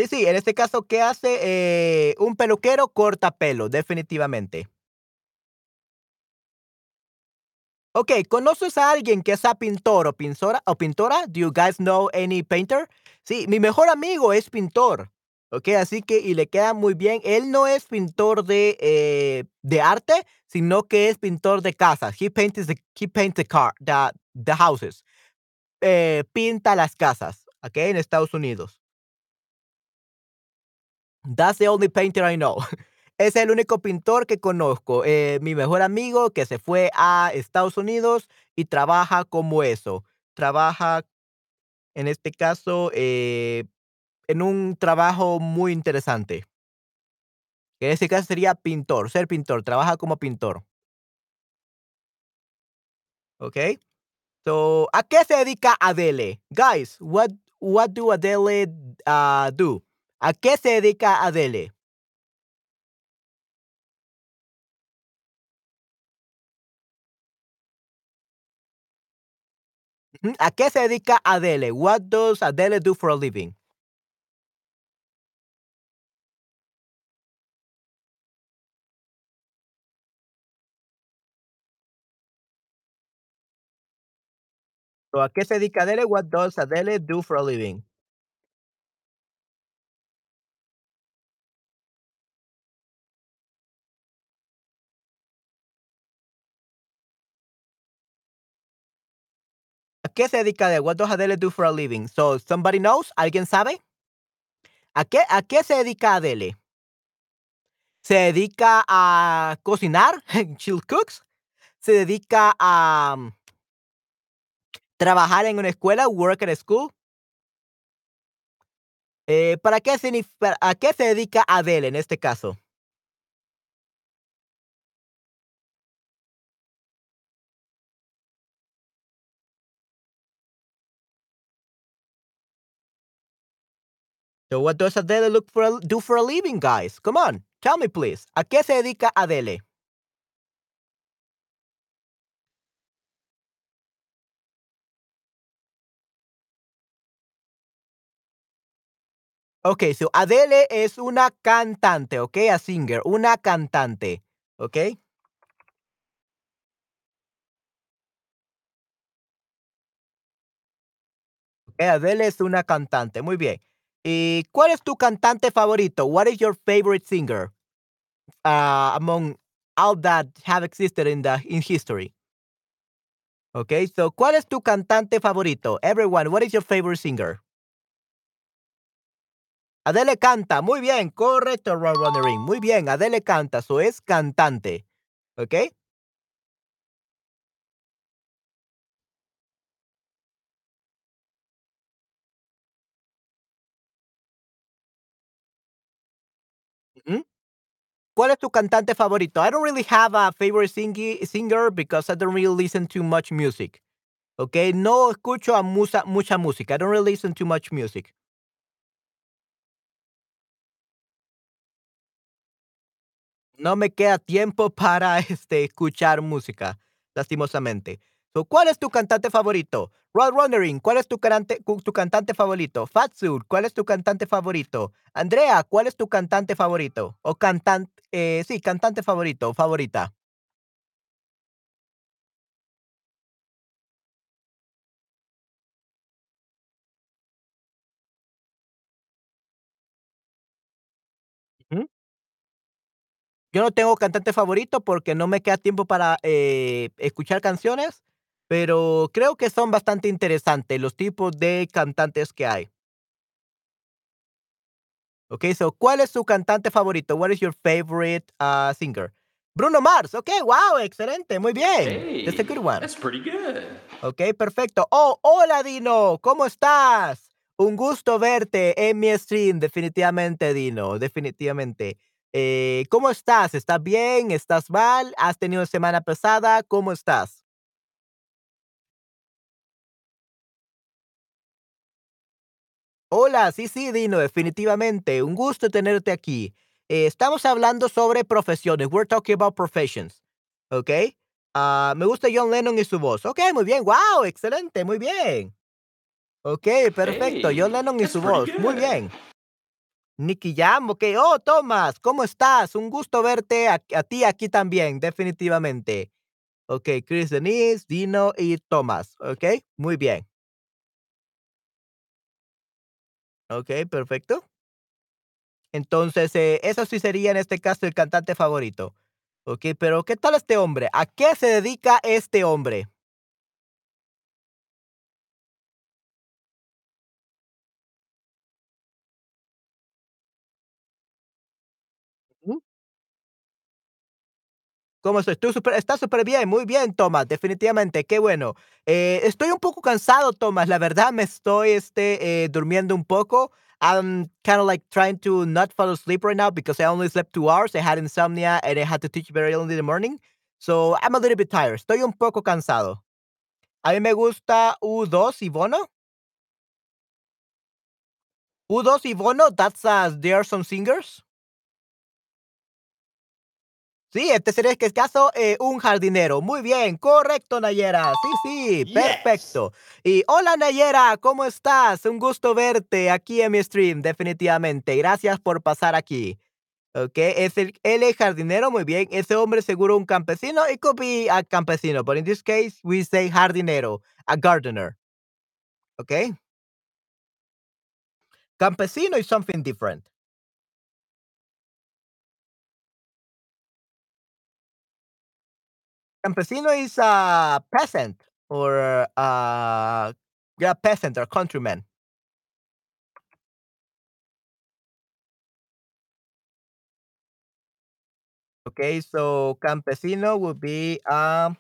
Sí, sí, en este caso, ¿qué hace? Eh, un peluquero corta pelo, definitivamente. Okey, ¿conoces a alguien que sea pintor o pinzora o pintora? Do you guys know any painter? Sí, mi mejor amigo es pintor, okey, así que y le queda muy bien. Él no es pintor de, eh, de arte, sino que es pintor de casas. He paints the he paints the car the the houses. Eh, pinta las casas, okey, en Estados Unidos. That's the only painter I know. Es el único pintor que conozco. Eh, mi mejor amigo que se fue a Estados Unidos y trabaja como eso. Trabaja, en este caso, eh, en un trabajo muy interesante. En ese caso sería pintor, ser pintor, trabaja como pintor. ¿Okey? So, ¿a qué se dedica Adele? Guys, what what do Adele, ah, do? ¿A qué se dedica Adele? ¿a qué se dedica Adele? What does Adele do for a living? So, ¿a qué se dedica Adele? What does Adele do for a living? Qué se dedica Adele? What does Adele do for a living? So, somebody knows? ¿Alguien sabe? ¿A qué a qué se dedica Adele? ¿Se dedica a cocinar? She cooks. ¿Se dedica a mm, trabajar en una escuela? Work at a school. Eh, ¿para qué a qué se dedica Adele en este caso? So, what does Adele look for a do for a living, guys? Come on, tell me please. ¿A qué se dedica Adele? Okey, so Adele es una cantante, okey, a singer, una cantante. Eh, Adele es una cantante, muy bien. ¿Y cuál es tu cantante favorito? What is your favorite singer, ah, among all that have existed in the in history? Okey, so, ¿cuál es tu cantante favorito? Everyone, what is your favorite singer? Adele canta, muy bien, correcto, Roadrunner Ring, muy bien, Adele canta, so, es cantante, ¿okey? ¿Cuál es tu cantante favorito? I don't really have a favorite singer because I don't really listen to much music, ¿okey? No escucho a musa mucha música. I don't really listen to much music. No me queda tiempo para, este, escuchar música, lastimosamente. ¿Cuál es tu cantante favorito? Roadrunnering, ¿cuál es tu carante cu tu cantante favorito? Fatsuit, ¿cuál es tu cantante favorito? Andrea, ¿cuál es tu cantante favorito? O cantan eh, sí, cantante favorito favorita. Yo no tengo cantante favorito porque no me queda tiempo para, eh, escuchar canciones, pero creo que son bastante interesantes los tipos de cantantes que hay. Okey, so, ¿cuál es su cantante favorito? What is your favorite, ah, singer? Bruno Mars, okey, guau, excelente, muy bien. That's a good one. that's pretty good. Okey, perfecto. Oh, hola, Dino, ¿cómo estás? Un gusto verte en mi stream, definitivamente, Dino, definitivamente. Eh, ¿cómo estás? ¿Estás bien? ¿Estás mal? ¿Has tenido semana pesada? ¿Cómo estás? Hola, sí, sí, Dino, definitivamente. Un gusto tenerte aquí. Eh, estamos hablando sobre profesiones. We're talking about professions. ¿Ok? Ah, me gusta John Lennon y su voz. Ok, muy bien. Wow, excelente, muy bien. Ok, perfecto. John Lennon y su voz. Muy bien. Nicky Jam, ok. Oh, Tomás, ¿cómo estás? Un gusto verte a, a ti aquí también, definitivamente. Ok, Chris Denise, Dino y Tomás. Ok, muy bien. Ok, perfecto. Entonces, eh, eso sí sería en este caso el cantante favorito. Ok, pero ¿qué tal este hombre? ¿A qué se dedica este hombre? ¿Cómo estás? Tú súper estás súper bien, muy bien, Tomás, definitivamente, qué bueno. Eh, estoy un poco cansado, Tomás, la verdad me estoy, este, eh, durmiendo un poco. I'm kind of like trying to not fall asleep right now because I only slept two hours. I had insomnia and I had to teach very early in the morning. So I'm a little bit tired. Estoy un poco cansado. A mí me gusta U2 y Bono. U2 y Bono, that's uh, they are some singers. Sí, este sería que es caso, eh, un jardinero. Muy bien, correcto, Nayera. Sí, sí, Yes. perfecto. Y hola, Nayera, ¿cómo estás? Un gusto verte aquí en mi stream, definitivamente. Gracias por pasar aquí. Ok, es el, él es jardinero, muy bien. Ese hombre seguro un campesino. It could be a campesino, but in this case, we say jardinero, a gardener. Ok, campesino is something different. Campesino is a peasant or a yeah, peasant or countryman. Okay, so campesino would be um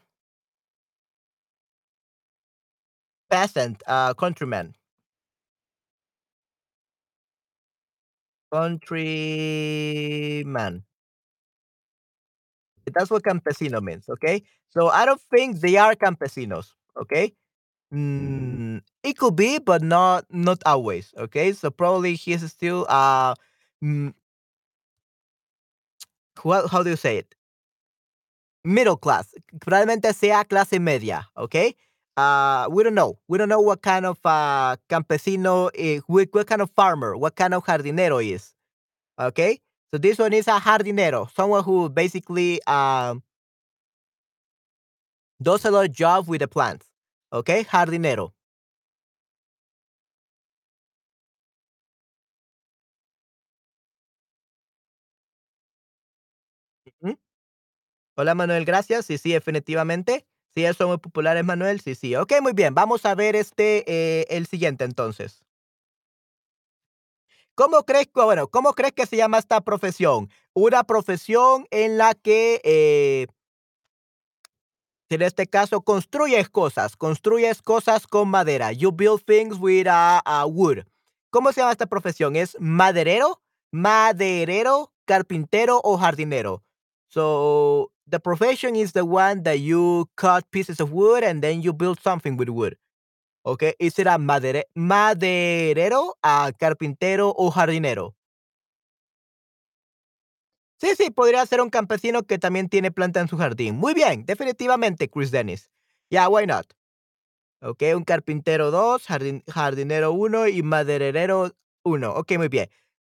peasant, uh countryman. Countryman. That's what campesino means, okay? So I don't think they are campesinos, okay? Mm, it could be, but not not always, okay? So probably he's still uh mm, how, how do you say it? Middle class. Probablemente sea clase media, okay? Uh, we don't know. We don't know what kind of uh, campesino, eh, what, what kind of farmer, what kind of jardinero is. Okay, so this one is a jardinero, someone who basically um, does a lot of job with the plants. Okay, jardinero. Hola Manuel, gracias. Sí, sí, definitivamente. Sí, son muy populares, Manuel. Sí, sí. Ok, muy bien. Vamos a ver este, eh, el siguiente entonces. ¿Cómo crees que, bueno, cómo crees que se llama esta profesión? Una profesión en la que eh, En este caso, construyes cosas, construyes cosas con madera. You build things with uh, wood. ¿Cómo se llama esta profesión? ¿Es maderero, maderero, carpintero o jardinero? So, the profession is the one that you cut pieces of wood and then you build something with wood. Is it a madere maderero, a carpintero o jardinero? Sí, sí, podría ser un campesino que también tiene planta en su jardín. Muy bien, definitivamente, Chris Dennis. Yeah, why not? Okey, un carpintero 2, jardin jardinero uno y maderero uno. Okey, muy bien.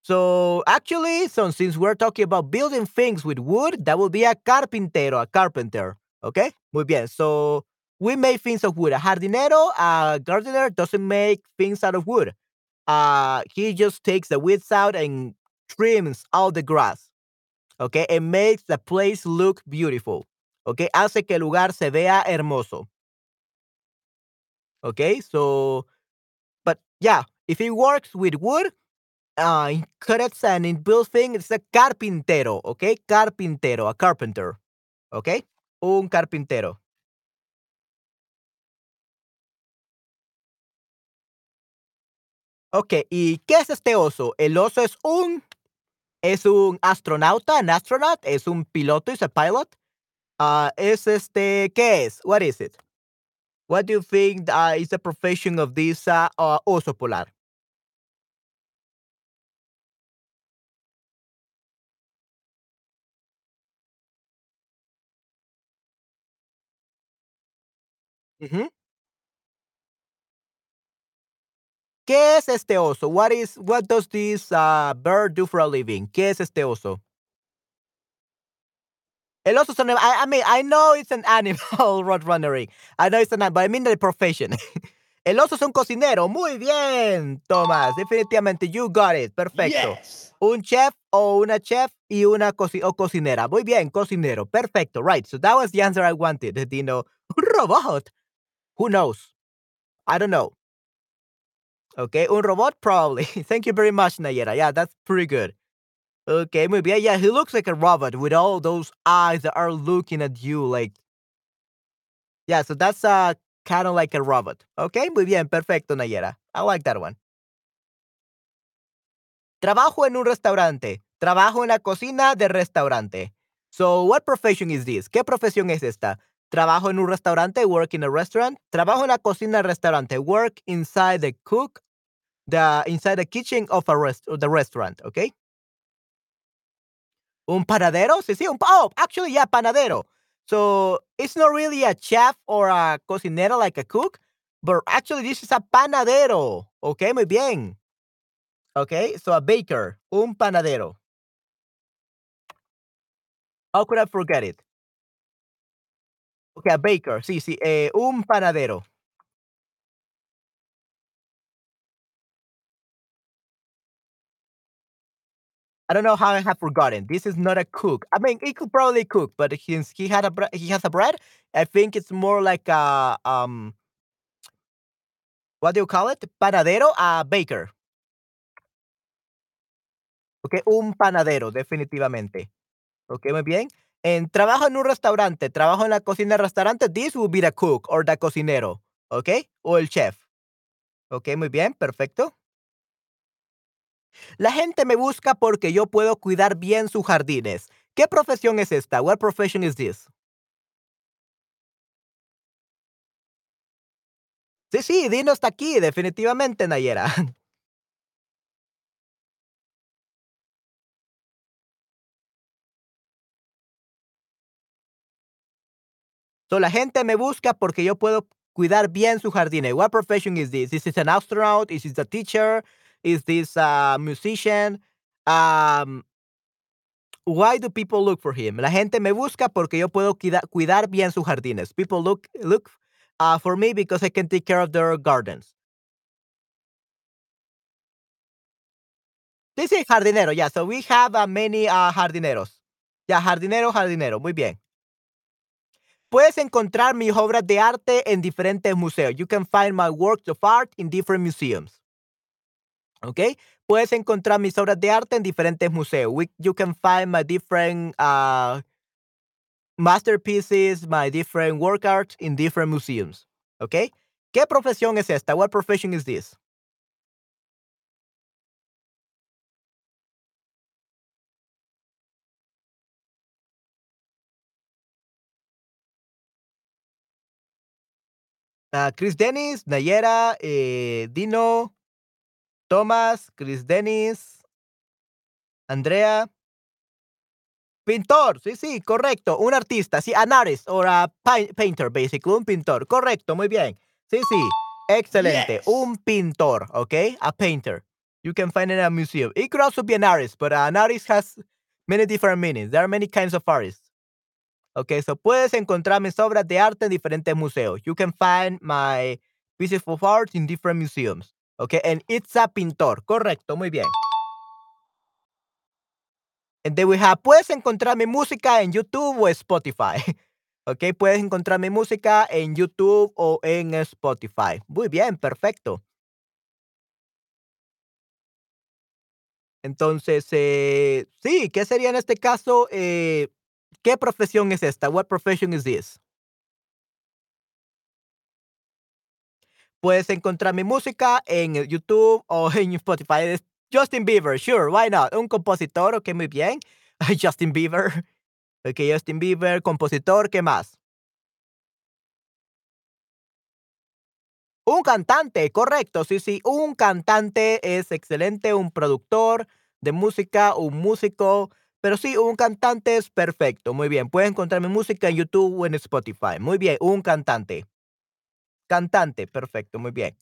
So, actually, so since we're talking about building things with wood, that would be a carpintero, a carpenter. Okay? Muy bien. So, we make things of wood. A jardinero, a gardener doesn't make things out of wood. Uh, he just takes the weeds out and trims all the grass. Okay? And makes the place look beautiful. Okay? Hace que el lugar se vea hermoso. Okay? So But yeah, if he works with wood, uh, in cuts and in building, it's a carpintero, okay? Carpintero, a carpenter, okay? Un carpintero. Okay, ¿y qué es este oso? El oso es un Es un astronauta, an astronaut, es un piloto, is a pilot. Ah, es este, ¿qué es? What is it? What do you think uh, is the profession of this uh, uh, oso polar? ¿Qué es este oso? What is what does this uh, bird do for a living? ¿Qué es este oso? El oso es un I, I mean, I know it's an animal roadrunner. I know it's an animal, but I mean the profession. El oso es un cocinero. Muy bien, Tomás. Definitivamente, you got it. Perfecto. Yes. Un chef o una chef y una coci o cocinera. Muy bien, cocinero. Perfecto. Right. So that was the answer I wanted. Dino, un robot. Who knows? I don't know. Okay, un robot probably. Thank you very much, Nayera. Yeah, that's pretty good. Okay, muy bien. Yeah, he looks like a robot with all those eyes that are looking at you like Yeah, so that's uh kind of like a robot. Okay, muy bien. Perfecto, Nayera. I like that one. Trabajo en un restaurante. Trabajo en la cocina de restaurante. So, what profession is this? ¿Qué profesión es esta? Trabajo en un restaurante, work in a restaurant. Trabajo en la cocina del restaurante, work inside the cook, the inside the kitchen of a rest, the restaurant, okay? Un panadero? Sí, sí, oh, actually, yeah, panadero. So, it's not really a chef or a cocinero like a cook, but actually this is a panadero. Okay, muy bien. Okay, so a baker, un panadero. How could I forget it? Okay, a baker, sí, sí, eh, un panadero. I don't know how I have forgotten. This is not a cook. I mean, he could probably cook, but since he had a he has a bread, I think it's more like a um, what do you call it? Panadero, a baker. Okay, un panadero, definitivamente. Okay, muy bien. En trabajo en un restaurante, trabajo en la cocina del restaurante. This would be the cook or the cocinero. Okay, o el chef. Okay, muy bien, perfecto. La gente me busca porque yo puedo cuidar bien sus jardines. ¿Qué profesión es esta? What profession is this? Sí, sí, Dino está aquí, definitivamente, Nayera. So, la gente me busca porque yo puedo cuidar bien sus jardines. What profession is this? Is this an astronaut? Is this a teacher? Is this a musician? Um, why do people look for him? La gente me busca porque yo puedo cuida- cuidar bien sus jardines. People look look uh, for me because I can take care of their gardens. Sí, sí, jardinero, yeah. So we have uh, many uh, jardineros. Ya, jardinero, jardinero. Muy bien. Puedes encontrar mis obras de arte en diferentes museos. You can find my works of art in different museums. ¿Ok? Puedes encontrar mis obras de arte en diferentes museos. We- you can find my different uh, masterpieces, my different work art in different museums. ¿Ok? ¿Qué profesión es esta? What profession is this? Ah, Chris Dennis, Nayera, eh, Dino, Thomas, Chris Dennis, Andrea. Pintor, sí, sí, correcto. Un artista, sí, an artist or a pai- painter, basically. Un pintor, correcto, muy bien. Sí, sí, excelente. Yes. Un pintor, ¿ok? A painter. You can find it in a museum. It could also be an artist, but an artist has many different meanings. There are many kinds of artists. Okay, so puedes encontrar mis obras de arte en diferentes museos. You can find my pieces of art in different museums. Okay, and it's a pintor. Correcto, muy bien. And then we have, puedes encontrar mi música en YouTube o Spotify. Ok, puedes encontrar mi música en YouTube o en Spotify. Muy bien, perfecto. Entonces, eh, sí, ¿qué sería en este caso? Eh, ¿Qué profesión es esta? What profession is this? Puedes encontrar mi música en YouTube o en Spotify. Justin Bieber, sure, why not? Un compositor, okey, muy bien. Justin Bieber. Okey, Justin Bieber, compositor, ¿qué más? Un cantante, correcto, sí, sí, un cantante es excelente, un productor de música, un músico, pero sí, un cantante es perfecto, muy bien. Puedes encontrar mi música en YouTube o en Spotify. Muy bien, un cantante. Cantante, perfecto, muy bien.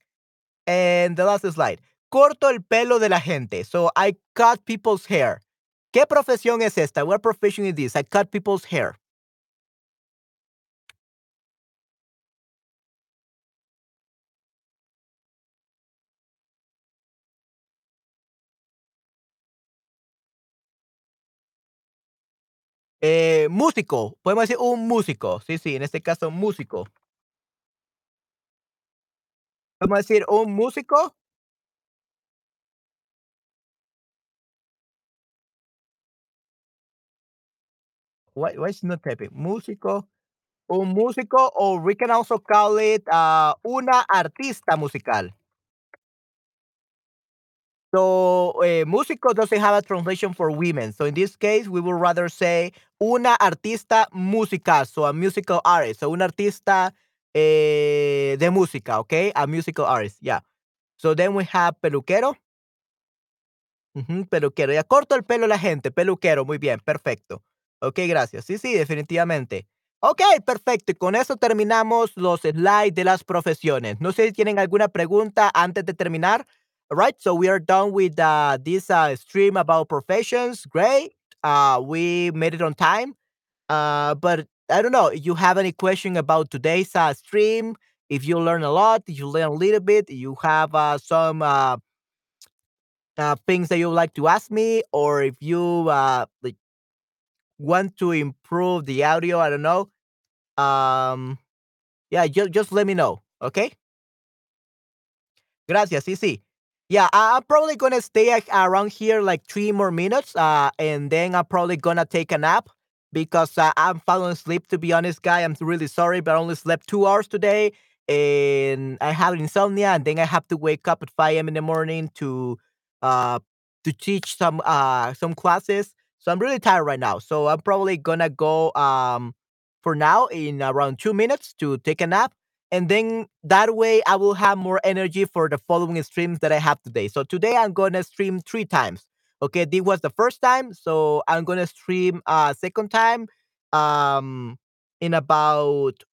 And the last slide. Corto el pelo de la gente. So I cut people's hair. ¿Qué profesión es esta? What profession is this? I cut people's hair. Eh, músico, podemos decir un músico. Sí, sí, en este caso, músico. Podemos decir un músico. Why why it's not typing? Músico, un músico, or we can also call it, ah, una artista musical. So, eh, músico doesn't have a translation for women. So in this case, we would rather say una artista musical, so a musical artist. So un artista, eh, de música, okey, a musical artist, yeah. So then we have peluquero. Peluquero. Ya corto el pelo a la gente, peluquero, muy bien, perfecto. Okey, gracias. Sí, sí, definitivamente. Okey, perfecto. Y con eso terminamos los slides de las profesiones. No sé si tienen alguna pregunta antes de terminar. Alright, so we are done with, uh, this, uh, stream about professions. Great. Uh, we made it on time. Uh, but I don't know, if you have any question about today's, uh, stream, if you learn a lot, you learn a little bit, you have, uh, some, uh uh, things that you would like to ask me, or if you, uh, like want to improve the audio, I don't know. Um, yeah, ju just let me know, okay? Gracias, sí, sí. Yeah, I'm probably gonna stay around here like 3 more minutes, uh, and then I'm probably gonna take a nap because, uh, I'm falling asleep, to be honest, guy. I'm really sorry, but I only slept 2 hours today, and I have insomnia, and then I have to wake up at 5 AM in the morning to, uh, to teach some, uh, some classes. So I'm really tired right now. So I'm probably gonna go, um, for now in around 2 minutes to take a nap, and then that way I will have more energy for the following streams that I have today. So today I'm gonna stream 3 times. Okay, this was the first time, so I'm gonna stream a second time, um, in about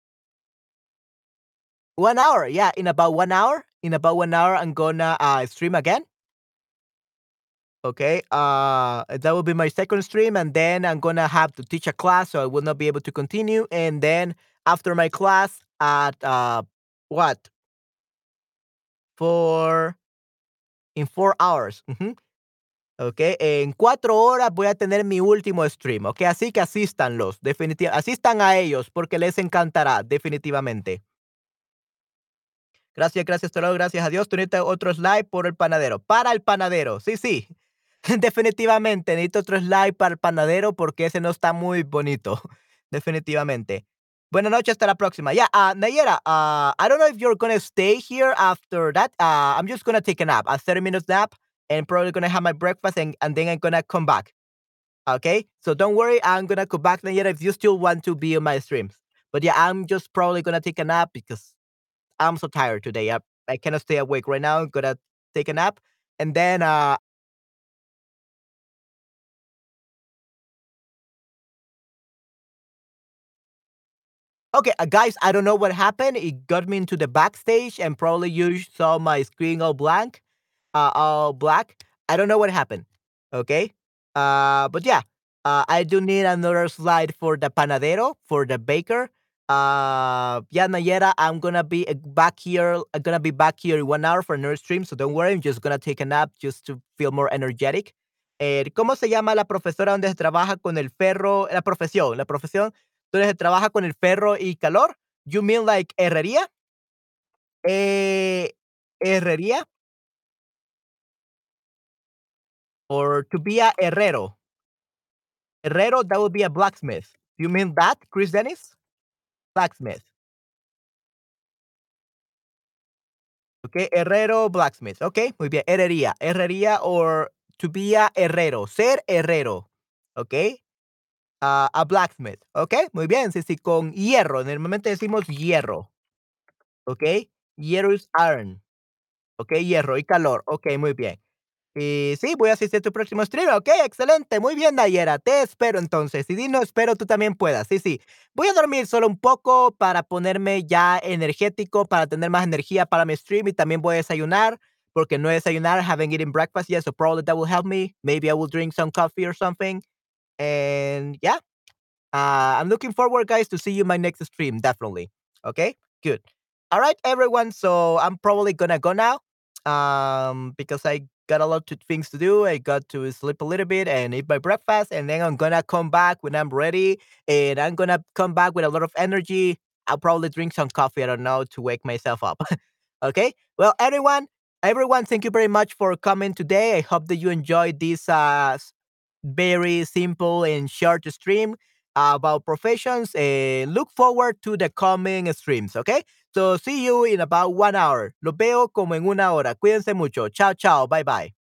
1 hour. Yeah, in about 1 hour. In about 1 hour, I'm gonna, uh, stream again. Okay, uh, that will be my second stream, and then I'm gonna have to teach a class, so I will not be able to continue. And then after my class at, uh, what? 4 in 4 hours. Ujú. Okey, en 4 horas voy a tener mi último stream, okey, así que asístanlos, definitiva asistan a ellos porque les encantará, definitivamente. Gracias, gracias, luego, gracias a Dios. Tú otro slide por el panadero. Para el panadero, sí, sí. Definitivamente, necesito otro slide para el panadero porque ese no está muy bonito, definitivamente. Buenas noches, hasta la próxima. Yeah, uh, Nayera, uh, I don't know if you're gonna stay here after that. Uh, I'm just gonna take a nap, a 30 minutes nap, and probably gonna have my breakfast and, and then I'm gonna come back. Okay? So don't worry, I'm gonna come back, Nayera, if you still want to be on my streams. But yeah, I'm just probably gonna take a nap because I'm so tired today. I, I cannot stay awake right now. I'm gonna take a nap. And then, uh, Okay, uh, guys, I don't know what happened. It got me into the backstage, and probably you saw my screen all blank, uh, all black. I don't know what happened. Okay, uh, but yeah, uh, I do need another slide for the panadero, for the baker. Uh, yeah, Nayera, I'm gonna be uh, back here. I'm gonna be back here in one hour for another stream, so don't worry. I'm just gonna take a nap just to feel more energetic. Eh, ¿Cómo se llama la profesora donde se trabaja con el ferro? La profesión, la profesión se trabaja con el ferro y calor. You mean like herrería? Eh, herrería. Or to be a herrero. Herrero, that would be a blacksmith. You mean that, Chris Dennis? Blacksmith. Okay, herrero, blacksmith. Okay, muy bien. Herrería, herrería or to be a herrero, ser herrero. Okay. A blacksmith. Okay, muy bien. Sí, sí, con hierro. Normalmente decimos hierro. Okay. Hierro is iron. Okay, hierro y calor. Okay, muy bien. Y sí, voy a asistir a tu próximo stream. Ok, excelente. Muy bien, Nayera. Te espero entonces. Y Dino, espero tú también puedas. Sí, sí. Voy a dormir solo un poco para ponerme ya energético, para tener más energía para mi stream. Y también voy a desayunar porque no desayunar. Haven't eaten breakfast yet, so probably that will help me. Maybe I will drink some coffee or something. And yeah, uh, I'm looking forward, guys, to see you my next stream. Definitely. Okay, good. All right, everyone. So I'm probably gonna go now um, because I got a lot of things to do. I got to sleep a little bit and eat my breakfast, and then I'm gonna come back when I'm ready, and I'm gonna come back with a lot of energy. I'll probably drink some coffee. I don't know to wake myself up. okay. Well, everyone, everyone, thank you very much for coming today. I hope that you enjoyed this uh, very simple and short stream about professions. And look forward to the coming streams. Okay. So see you in about one hour. Los veo como en una hora. Cuídense mucho. Chao, chao. Bye, bye.